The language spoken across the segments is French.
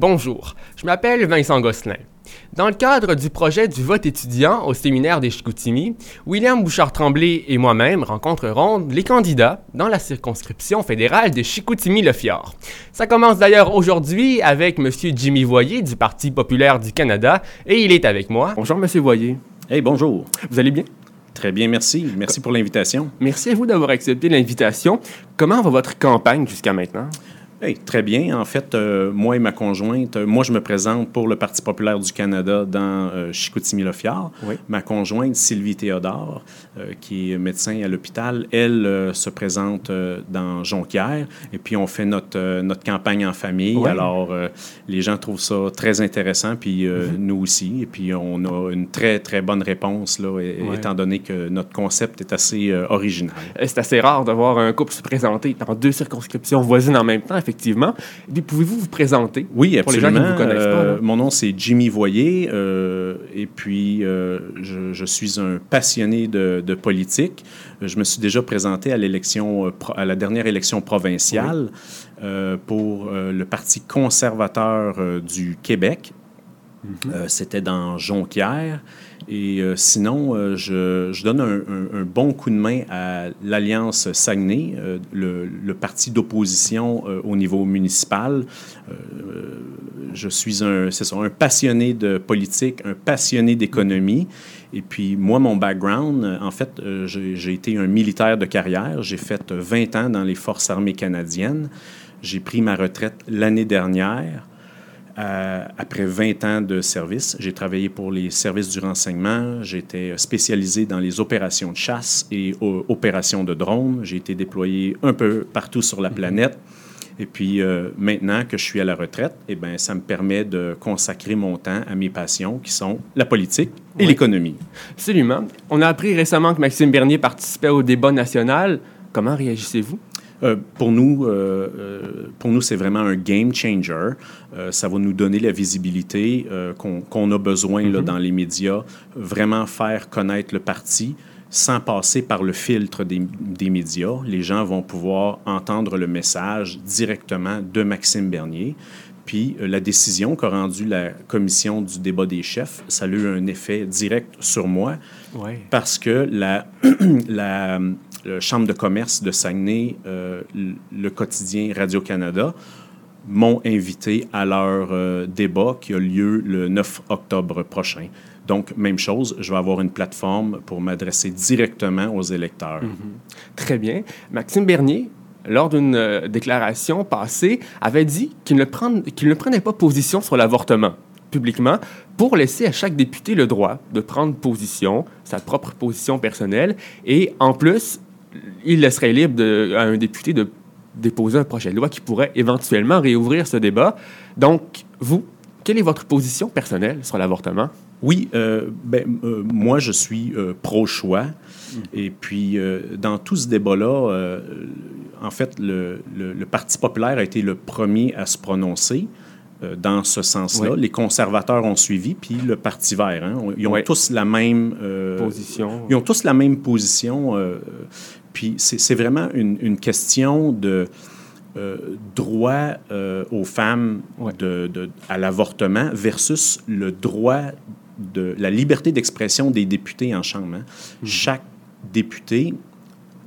Bonjour, je m'appelle Vincent Gosselin. Dans le cadre du projet du vote étudiant au séminaire des Chicoutimi, William Bouchard-Tremblay et moi-même rencontrerons les candidats dans la circonscription fédérale de Chicoutimi-Le-Fjord. Ça commence d'ailleurs aujourd'hui avec M. Jimmy Voyer du Parti populaire du Canada et il est avec moi. Bonjour M. Voyer. Hey, bonjour. Vous allez bien? Très bien, merci. Merci pour l'invitation. Merci à vous d'avoir accepté l'invitation. Comment va votre campagne jusqu'à maintenant? Très bien. En fait, euh, moi et ma conjointe, euh, moi, je me présente pour le Parti populaire du Canada dans euh, Chicoutimi-Le-Fjord. Ma conjointe, Sylvie Théodore, qui est médecin à l'hôpital, elle se présente dans Jonquière. Et puis, on fait notre, notre campagne en famille. Alors, les gens trouvent ça très intéressant, puis mm-hmm. nous aussi. Et puis, on a une très, très bonne réponse, là, étant donné que notre concept est assez original. C'est assez rare de voir un couple se présenter dans deux circonscriptions voisines en même temps, effectivement. Et pouvez-vous vous présenter Oui, absolument. Pour les gens qui ne vous connaissent pas. Euh, mon nom, c'est Jimmy Voyer. Euh, et puis, euh, je, suis un passionné de, politique. Je me suis déjà présenté à l'élection, à la dernière élection provinciale pour le Parti conservateur du Québec. Mhm. C'était dans Jonquière. Et euh, sinon, euh, je, donne un, bon coup de main à l'Alliance Saguenay, euh, le, parti d'opposition au niveau municipal. je suis un, un passionné de politique, un passionné d'économie. Et puis, moi, mon background, en fait, j'ai été un militaire de carrière. J'ai fait 20 ans dans les Forces armées canadiennes. J'ai pris ma retraite l'année dernière. Euh, après 20 ans de service, j'ai travaillé pour les services du renseignement. J'étais spécialisé dans les opérations de chasse et opérations de drones. J'ai été déployé un peu partout sur la mhm. planète. Et puis euh, maintenant que je suis à la retraite, eh ben, ça me permet de consacrer mon temps à mes passions qui sont la politique et l'économie. Absolument. On a appris récemment que Maxime Bernier participait au débat national. Comment réagissez-vous? Euh, pour nous, euh, euh, pour nous, c'est vraiment un game changer. ça va nous donner la visibilité qu'on a besoin là, mm-hmm. dans les médias, vraiment faire connaître le parti sans passer par le filtre des, des médias. Les gens vont pouvoir entendre le message directement de Maxime Bernier. Puis la décision qu'a rendue la commission du débat des chefs, ça a eu un effet direct sur moi parce que la, la le Chambre de commerce de Saguenay, euh, le quotidien Radio-Canada, m'ont invité à leur euh, débat qui a lieu le 9 octobre prochain. Donc, même chose, je vais avoir une plateforme pour m'adresser directement aux électeurs. Mm-hmm. Très bien. Maxime Bernier, lors d'une euh, déclaration passée, avait dit qu'il ne, ne prenait pas position sur l'avortement publiquement pour laisser à chaque député le droit de prendre position, sa propre position personnelle, et en plus, il laisserait libre à un député de déposer un projet de loi qui pourrait éventuellement réouvrir ce débat. Donc, vous, quelle est votre position personnelle sur l'avortement? Oui, euh, ben, euh, moi, je suis euh, pro-choix. Mm. Et puis, dans tout ce débat-là, en fait, le, Parti populaire a été le premier à se prononcer dans ce sens-là. Les conservateurs ont suivi, puis le Parti vert. Hein. ils ont tous la même position. Ils ont tous la même position. Puis c'est vraiment une, question de euh, droit euh, aux femmes de, à l'avortement versus le droit de la liberté d'expression des députés en Chambre. Hein. Mhm. Chaque député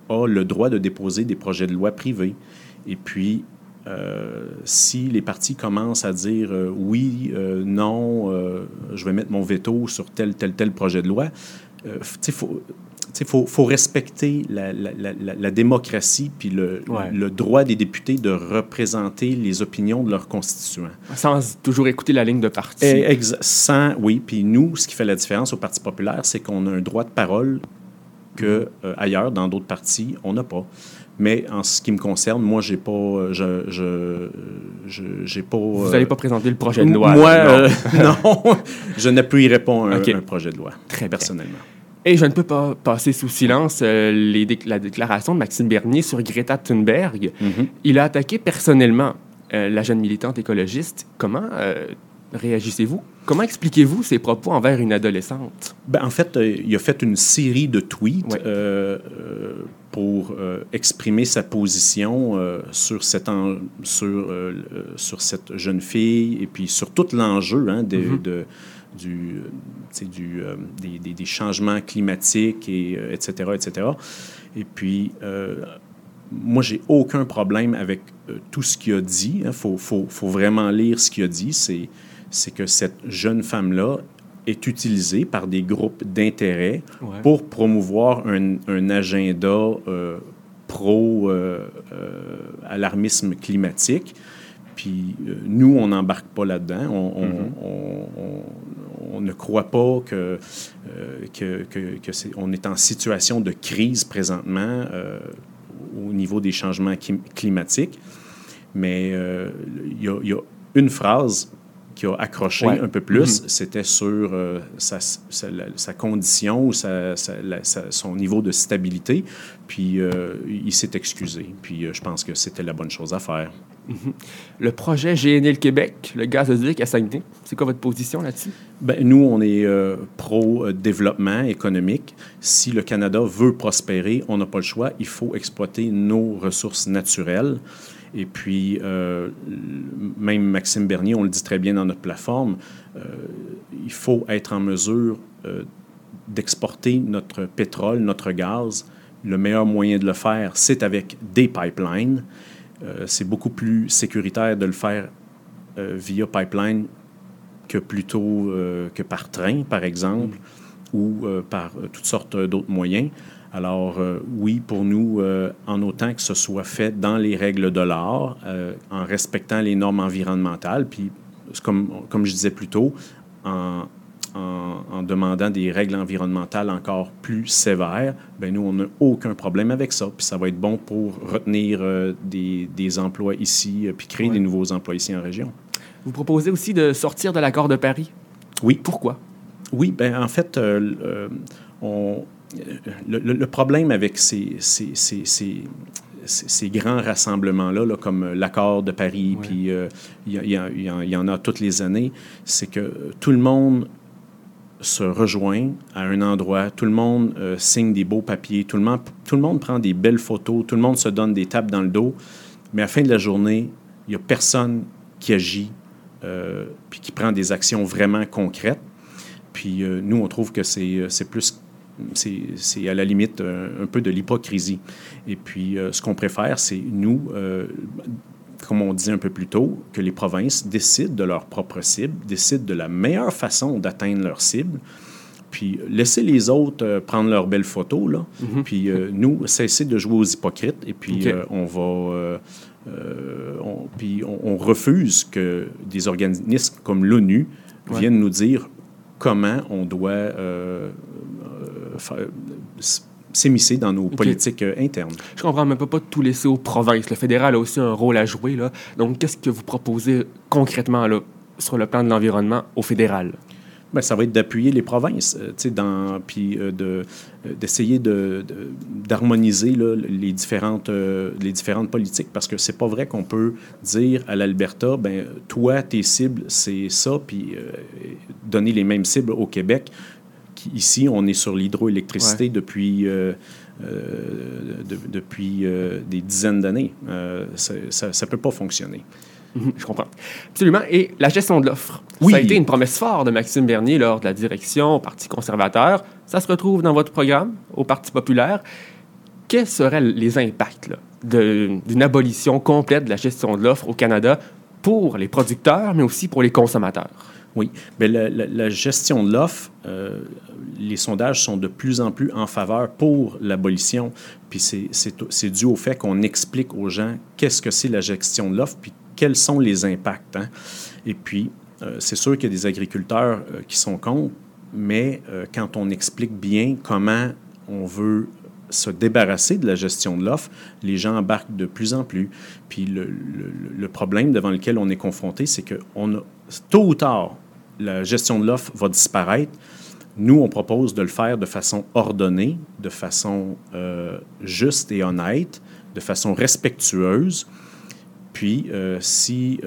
a le droit de déposer des projets de loi privés. Et puis, euh, si les partis commencent à dire oui, non, je vais mettre mon veto sur tel, tel, tel projet de loi, faut, il faut, faut, respecter la, la, la, démocratie puis le, le, droit des députés de représenter les opinions de leurs constituants. Sans toujours écouter la ligne de parti. Eh, sans, oui. Puis nous, ce qui fait la différence au Parti populaire, c'est qu'on a un droit de parole que euh, ailleurs, dans d'autres partis, on n'a pas. Mais en ce qui me concerne, moi, j'ai pas, je, je, j'ai pas. Vous n'allez pas présenter le projet de loi. Moi, non, euh, je n'appuierai pas un, un, projet de loi. Très personnellement. Et je ne peux pas passer sous silence euh, les la déclaration de Maxime Bernier sur Greta Thunberg. Mm-hmm. Il a attaqué personnellement euh, la jeune militante écologiste. Comment, euh, réagissez-vous? Comment expliquez-vous ces propos envers une adolescente? Ben, en fait, il a fait une série de tweets pour exprimer sa position sur, cette sur, sur cette jeune fille et puis sur tout l'enjeu hein, de, mm-hmm. de, du, du, des, des, changements climatiques, et, etc., etc. Et puis, moi, j'ai aucun problème avec tout ce qu'il a dit. Il hein. faut, faut, faut, vraiment lire ce qu'il a dit. C'est c'est que cette jeune femme-là est utilisée par des groupes d'intérêt pour promouvoir un, agenda euh, pro-alarmisme euh, euh, climatique. Puis nous, on n'embarque pas là-dedans. On, mm-hmm. Ne croit pas que, que, que, est, on est en situation de crise présentement au niveau des changements climatiques. Mais il y, y, a une phrase qui a accroché un peu plus, mhm. c'était sur euh, sa, sa, condition ou sa, son niveau de stabilité. Puis euh, il s'est excusé. Puis euh, je pense que c'était la bonne chose à faire. Le projet GNL Québec, le gazoduc à Saguenay, c'est quoi votre position là-dessus? Ben, nous, on est pro-développement économique. Si le Canada veut prospérer, on n'a pas le choix. Il faut exploiter nos ressources naturelles. Et puis, euh, même Maxime Bernier, on le dit très bien dans notre plateforme, euh, il faut être en mesure euh, d'exporter notre pétrole, notre gaz. Le meilleur moyen de le faire, c'est avec des pipelines. C'est beaucoup plus sécuritaire de le faire via pipeline que plutôt que par train, par exemple, ou par toutes sortes d'autres moyens. Alors, euh, oui, pour nous, euh, en autant que ce soit fait dans les règles de l'art, euh, en respectant les normes environnementales, puis, comme, comme je disais plus tôt, en, en, demandant des règles environnementales encore plus sévères, ben nous, on n'a aucun problème avec ça. Puis ça va être bon pour retenir des, des, emplois ici, puis créer des nouveaux emplois ici en région. Vous proposez aussi de sortir de l'accord de Paris? Oui. Pourquoi? Oui, ben en fait, on, le, problème avec ces, ces, ces, ces grands rassemblements-là, comme l'accord de Paris, puis euh, il y, en a toutes les années, c'est que tout le monde se rejoint à un endroit, tout le monde euh, signe des beaux papiers, tout le, monde, tout le monde prend des belles photos, tout le monde se donne des tapes dans le dos, mais à la fin de la journée, il n'y a personne qui agit, euh, puis qui prend des actions vraiment concrètes. Puis nous, on trouve que c'est plus c'est à la limite un, peu de l'hypocrisie. Et puis, euh, ce qu'on préfère, c'est nous, euh, comme on dit un peu plus tôt, que les provinces décident de leur propre cible, décident de la meilleure façon d'atteindre leur cible, puis laisser les autres euh, prendre leurs belles photos, là, mm-hmm. puis nous, cesser de jouer aux hypocrites, et puis on va... on, puis on, refuse que des organismes comme l'ONU viennent nous dire comment on doit s'émisser dans nos politiques euh, internes. Je comprends, mais on ne peut pas tout laisser aux provinces. Le fédéral a aussi un rôle à jouer. Là. Donc, qu'est-ce que vous proposez concrètement là, sur le plan de l'environnement au fédéral? Bien, ça va être d'appuyer les provinces, euh, dans, puis euh, de, d'essayer de, d'harmoniser les, différentes, les différentes politiques, parce que c'est pas vrai qu'on peut dire à l'Alberta, ben toi, tes cibles, c'est ça, puis donner les mêmes cibles au Québec ici, on est sur l'hydroélectricité depuis, euh, euh, depuis euh, des dizaines d'années. ça ne peut pas fonctionner. Mhm, je comprends. Absolument. Et la gestion de l'offre. Oui. Ça a été une promesse forte de Maxime Bernier lors de la direction au Parti conservateur. Ça se retrouve dans votre programme au Parti populaire. Quels seraient les impacts d'une abolition complète de la gestion de l'offre au Canada pour les producteurs, mais aussi pour les consommateurs? Oui, mais la, gestion de l'offre, euh, les sondages sont de plus en plus en faveur pour l'abolition. Puis c'est dû au fait qu'on explique aux gens qu'est-ce que c'est la gestion de l'offre, puis quels sont les impacts. Hein. Et puis, euh, c'est sûr qu'il y a des agriculteurs euh, qui sont contre, mais quand on explique bien comment on veut se débarrasser de la gestion de l'offre, les gens embarquent de plus en plus. Puis le, le problème devant lequel on est confronté, c'est que on a, tôt ou tard, la gestion de l'offre va disparaître. Nous, on propose de le faire de façon ordonnée, de façon euh, juste et honnête, de façon respectueuse. puis, si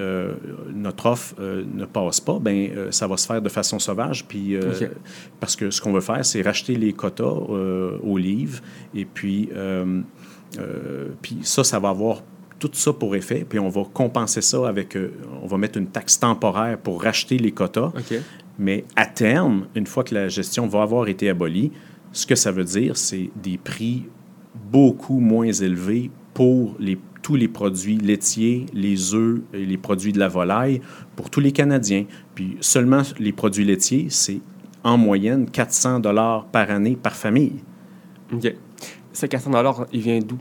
notre offre ne passe pas, ben ça va se faire de façon sauvage. Puis, Parce que ce qu'on veut faire, c'est racheter les quotas aux livres. Et puis, puis ça, ça va avoir tout ça pour effet, puis on va compenser ça avec, euh, on va mettre une taxe temporaire pour racheter les quotas. Mais à terme, une fois que la gestion va avoir été abolie, ce que ça veut dire, c'est des prix beaucoup moins élevés pour les, tous les produits laitiers, les œufs et les produits de la volaille pour tous les Canadiens. Puis seulement les produits laitiers, c'est en moyenne 400 dollars par année par famille. OK. Ce 400 dollars, il vient d'où?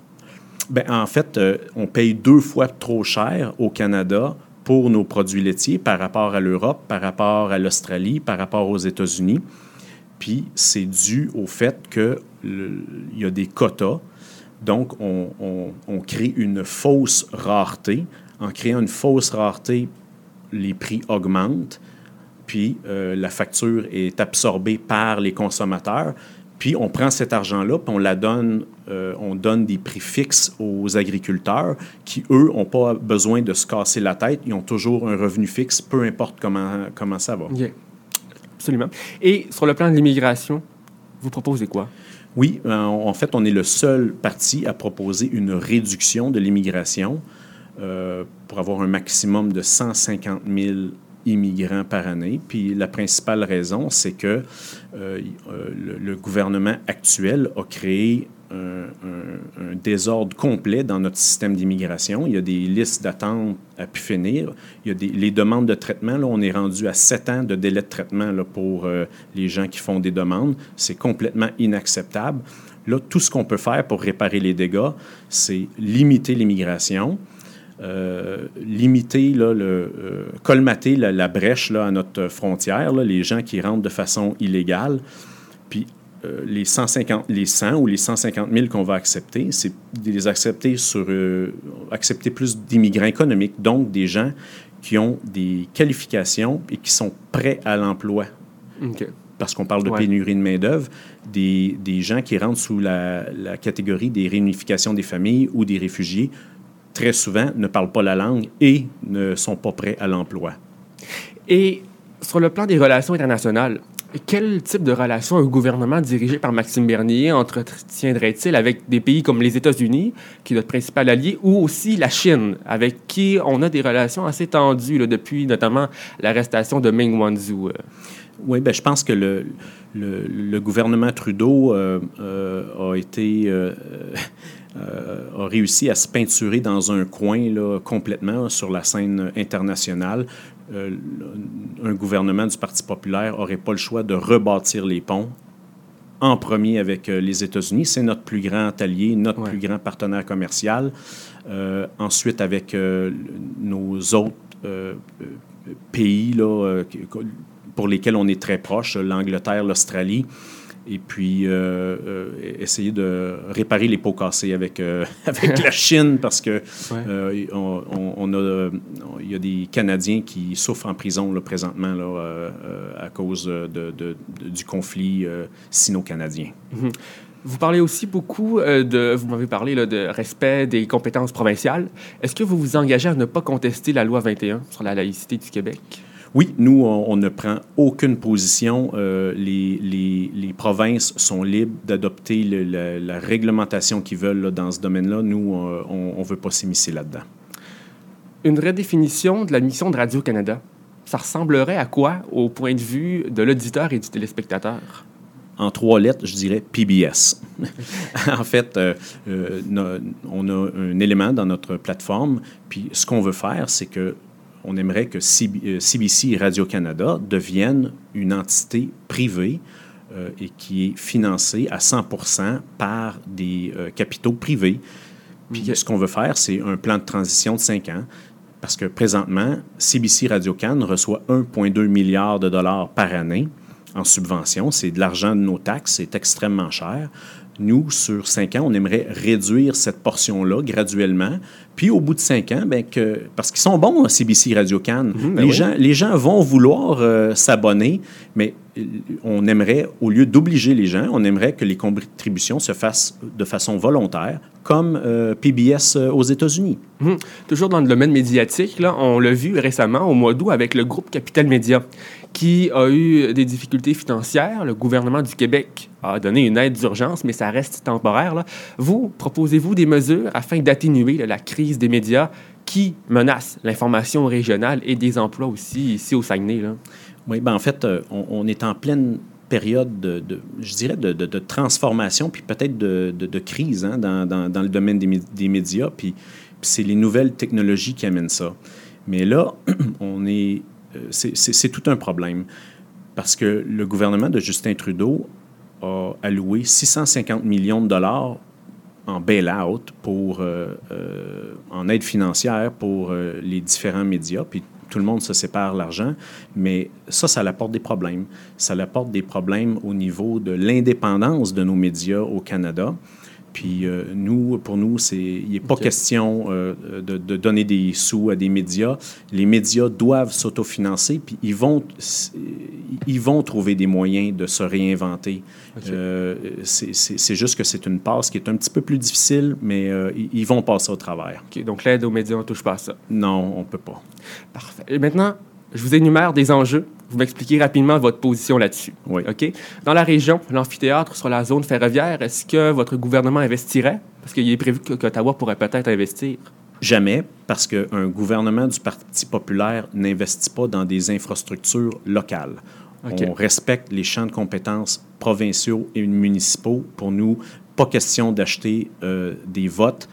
Bien, en fait, euh, on paye deux fois trop cher au Canada pour nos produits laitiers par rapport à l'Europe, par rapport à l'Australie, par rapport aux États-Unis. Puis c'est dû au fait qu'il y a des quotas. Donc, on, crée une fausse rareté. En créant une fausse rareté, les prix augmentent, puis euh, la facture est absorbée par les consommateurs. Puis on prend cet argent-là, puis on la donne, euh, on donne des prix fixes aux agriculteurs qui, eux, n'ont pas besoin de se casser la tête. Ils ont toujours un revenu fixe, peu importe comment, comment ça va. Absolument. Et sur le plan de l'immigration, vous proposez quoi? Oui, euh, en fait, on est le seul parti à proposer une réduction de l'immigration euh, pour avoir un maximum de 150 000 immigrants par année. Puis la principale raison, c'est que euh, le, gouvernement actuel a créé un, désordre complet dans notre système d'immigration. Il y a des listes d'attente à pu finir. Il y a des, les demandes de traitement. Là, on est rendu à sept ans de délai de traitement là, pour euh, les gens qui font des demandes. C'est complètement inacceptable. Là, tout ce qu'on peut faire pour réparer les dégâts, c'est limiter l'immigration euh, limiter, là, le, euh, colmater la, brèche là, à notre frontière, là, les gens qui rentrent de façon illégale. Puis euh, les, 150, les 100 ou les 150 000 qu'on va accepter, c'est de les accepter sur accepter plus d'immigrants économiques, donc des gens qui ont des qualifications et qui sont prêts à l'emploi. Parce qu'on parle de pénurie de main-d'œuvre, des, des, gens qui rentrent sous la, la catégorie des réunifications des familles ou des réfugiés très souvent ne parlent pas la langue et ne sont pas prêts à l'emploi. Et sur le plan des relations internationales, quel type de relation un gouvernement dirigé par Maxime Bernier entretiendrait-il avec des pays comme les États-Unis, qui est notre principal allié, ou aussi la Chine, avec qui on a des relations assez tendues depuis notamment l'arrestation de Meng Wanzhou? Oui, ben, je pense que le, le, gouvernement Trudeau euh, euh, a été euh, a réussi à se peinturer dans un coin là, complètement sur la scène internationale. Euh, un gouvernement du Parti populaire n'aurait pas le choix de rebâtir les ponts en premier avec euh, les États-Unis. C'est notre plus grand allié, notre plus grand partenaire commercial. ensuite, avec nos autres pays là, pour lesquels on est très proche, l'Angleterre, l'Australie et puis euh, euh, essayer de réparer les pots cassés avec, euh, avec la Chine parce que on, a, il y a des Canadiens qui souffrent en prison là, présentement là, à cause de, du conflit sino-canadien. Mhm. Vous parlez aussi beaucoup de, vous m'avez parlé là, de respect des compétences provinciales. Est-ce que vous vous engagez à ne pas contester la loi 21 sur la laïcité du Québec? Oui, nous, on, ne prend aucune position. Euh, les, les, provinces sont libres d'adopter la, réglementation qu'ils veulent dans ce domaine-là. Nous, euh, on ne veut pas s'immiscer là-dedans. Une redéfinition de la mission de Radio-Canada, ça ressemblerait à quoi au point de vue de l'auditeur et du téléspectateur? en trois lettres, je dirais PBS. en fait, euh, on a un élément dans notre plateforme, puis ce qu'on veut faire, c'est que on aimerait que CBC euh, et Radio-Canada deviennent une entité privée euh, et qui est financée à 100 par des euh, capitaux privés. Puis ce qu'on veut faire, c'est un plan de transition de cinq ans. Parce que présentement, CBC Radio-Can reçoit 1,2 milliard de dollars par année en subvention. C'est de l'argent de nos taxes, c'est extrêmement cher. Nous, sur cinq ans, on aimerait réduire cette portion-là graduellement. Puis au bout de cinq ans, ben, que, parce qu'ils sont bons, CBC Radio Can, mhm, ben les, gens, les gens vont vouloir euh, s'abonner, mais euh, on aimerait, au lieu d'obliger les gens, on aimerait que les contributions se fassent de façon volontaire, comme euh, PBS aux États-Unis. Mhm. Toujours dans le domaine médiatique, là, on l'a vu récemment au mois d'août avec le groupe Capital Média qui a eu des difficultés financières. Le gouvernement du Québec a donné une aide d'urgence, mais ça reste temporaire. Vous, proposez-vous des mesures afin d'atténuer la crise des médias qui menace l'information régionale et des emplois aussi ici au Saguenay? Oui, ben en fait, euh, on, est en pleine période de, je dirais, de, transformation, puis peut-être de, crise hein, dans, le domaine des, médias, puis, c'est les nouvelles technologies qui amènent ça. Mais là, on est euh, c'est tout un problème parce que le gouvernement de Justin Trudeau a alloué 650 millions de dollars en bail-out pour, euh, euh, en aide financière pour les différents médias. Puis tout le monde se sépare l'argent, mais ça, ça apporte des problèmes. Ça apporte des problèmes au niveau de l'indépendance de nos médias au Canada. Puis euh, nous, pour nous, c'est, il n'est pas question euh, de, donner des sous à des médias. Les médias doivent s'autofinancer, puis ils vont, ils vont trouver des moyens de se réinventer. Euh, c'est, juste que c'est une passe qui est un petit peu plus difficile, mais ils vont passer au travers. donc l'aide aux médias, on ne touche pas à ça? Non, on ne peut pas. Parfait. Et maintenant, je vous énumère des enjeux vous m'expliquez rapidement votre position là-dessus. Oui. OK? Dans la région, l'amphithéâtre sur la zone ferroviaire, est-ce que votre gouvernement investirait? Parce qu'il est prévu qu'Ottawa pourrait peut-être investir. Jamais, parce qu'un gouvernement du Parti populaire n'investit pas dans des infrastructures locales. On respecte les champs de compétences provinciaux et municipaux. Pour nous, pas question d'acheter euh, des votes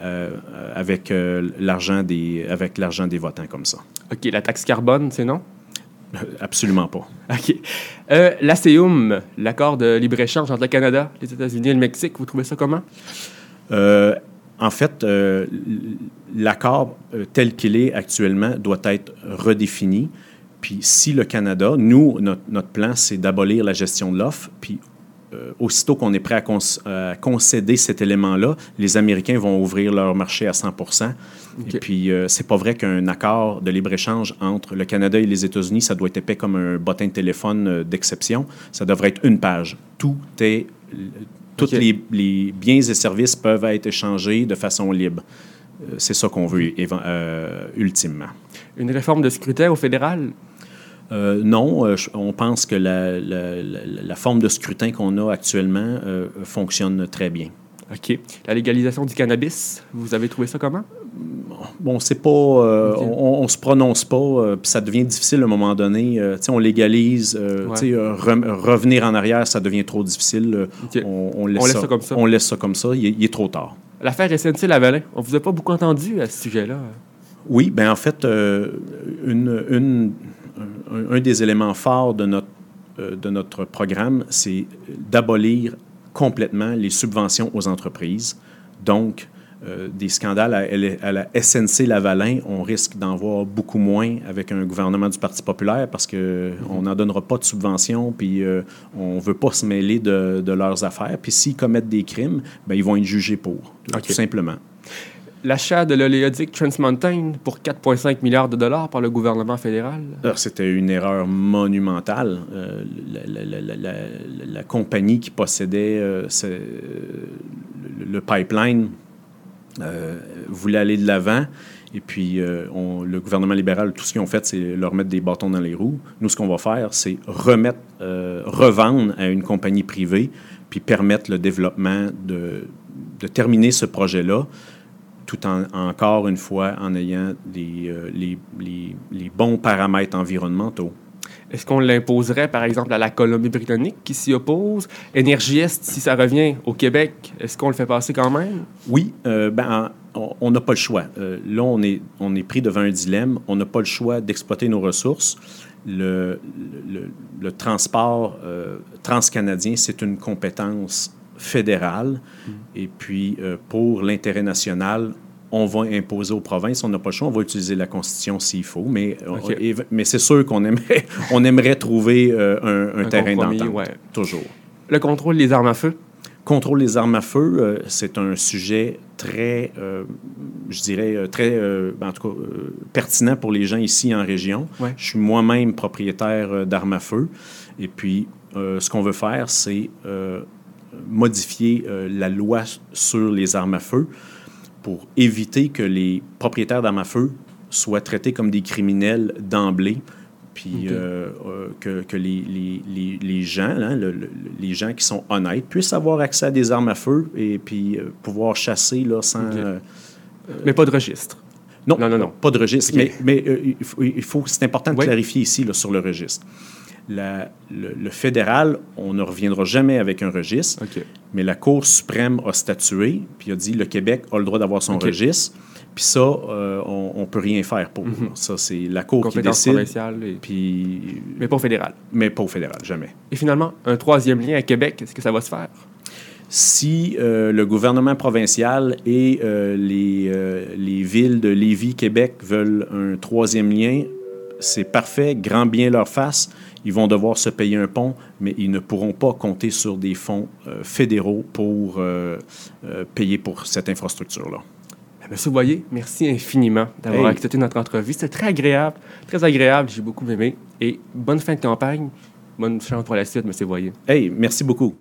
avec euh, l'argent des avec l'argent des votants comme ça. OK, la taxe carbone, c'est non? Absolument pas. OK. Euh, L'ACEUM, l'accord de libre-échange entre le Canada, les États-Unis et le Mexique, vous trouvez ça comment? Euh, en fait, euh, l'accord euh, tel qu'il est actuellement doit être redéfini. Puis si le Canada, nous, notre, notre plan, c'est d'abolir la gestion de l'offre, puis euh, aussitôt qu'on est prêt à, concéder cet élément-là, les Américains vont ouvrir leur marché à 100% Et puis, euh, c'est pas vrai qu'un accord de libre-échange entre le Canada et les États-Unis, ça doit être épais comme un bottin de téléphone euh, d'exception. Ça devrait être une page. Tout est... Tous les, biens et services peuvent être échangés de façon libre. C'est ça qu'on veut ultimement. Une réforme de scrutin au fédéral, euh, non, euh, on pense que la, forme de scrutin qu'on a actuellement euh, fonctionne très bien. OK. La légalisation du cannabis, vous avez trouvé ça comment? Bon, c'est pas. on, ne se prononce pas, puis ça devient difficile à un moment donné. on légalise, revenir en arrière, ça devient trop difficile. On, laisse ça, comme ça. On laisse ça comme ça, il, est trop tard. L'affaire SNC-Lavalin, on vous a pas beaucoup entendu à ce sujet-là? Oui, bien en fait, une un, des éléments forts de notre, euh, de notre programme, c'est d'abolir complètement les subventions aux entreprises. Donc, euh, des scandales à, la SNC Lavalin, on risque d'en voir beaucoup moins avec un gouvernement du Parti populaire parce qu'on mm-hmm. n'en donnera pas de subventions, puis euh, on ne veut pas se mêler de, de leurs affaires. Puis s'ils commettent des crimes, ben, ils vont être jugés pour, tout simplement l'achat de l'oléoduc Trans Mountain pour 4,5 milliards de dollars par le gouvernement fédéral? C'était une erreur monumentale. Euh, la, compagnie qui possédait euh, le, pipeline euh, voulait aller de l'avant. Et puis, le gouvernement libéral, tout ce qu'ils ont fait, c'est leur mettre des bâtons dans les roues. Nous, ce qu'on va faire, c'est remettre, revendre à une compagnie privée, puis permettre le développement de, de terminer ce projet-là tout en, encore une fois en ayant des, euh, les, les, bons paramètres environnementaux. Est-ce qu'on l'imposerait, par exemple, à la Colombie-Britannique qui s'y oppose? Est, si ça revient au Québec, est-ce qu'on le fait passer quand même? Oui, euh, ben, on n'a pas le choix. Euh, là, on est, on est pris devant un dilemme. On n'a pas le choix d'exploiter nos ressources. Le, le, le transport transcanadien, c'est une compétence fédéral. Et puis, euh, pour l'intérêt national, on va imposer aux provinces. On n'a pas le choix, on va utiliser la Constitution s'il faut. Mais, euh, mais c'est sûr qu'on aimerait, on aimerait trouver euh, un, terrain d'entente. Toujours. Le contrôle des armes à feu? contrôle des armes à feu, c'est un sujet très, je dirais, très, ben, en tout cas, pertinent pour les gens ici en région. Je suis moi-même propriétaire d'armes à feu. Et puis, ce qu'on veut faire, c'est modifier la loi sur les armes à feu pour éviter que les propriétaires d'armes à feu soient traités comme des criminels d'emblée, puis euh, euh, que, que les, les, les, gens, hein, les gens qui sont honnêtes, puissent avoir accès à des armes à feu et puis euh, pouvoir chasser là, sans... mais pas de registre. Non, non, non, pas de registre. Mais, mais il faut, c'est important de clarifier ici là, sur le registre. La, le, fédéral, on ne reviendra jamais avec un registre, mais la Cour suprême a statué, puis a dit le Québec a le droit d'avoir son registre. Puis ça, euh, on ne peut rien faire pour. Mhm. Ça, c'est la Cour qui décide. Puis... Mais pas au fédéral. Mais pas au fédéral, jamais. Et finalement, un troisième lien à Québec, est-ce que ça va se faire? Si euh, le gouvernement provincial et euh, les, les villes de Lévis, Québec veulent un troisième lien, c'est parfait, grand bien leur face. Ils vont devoir se payer un pont, mais ils ne pourront pas compter sur des fonds fédéraux pour payer pour cette infrastructure-là. Monsieur Boyer, merci infiniment d'avoir accepté notre entrevue. C'était très agréable, très agréable. J'ai beaucoup aimé. Et bonne fin de campagne. Bonne chance pour la suite, Monsieur Boyer. Hey, merci beaucoup.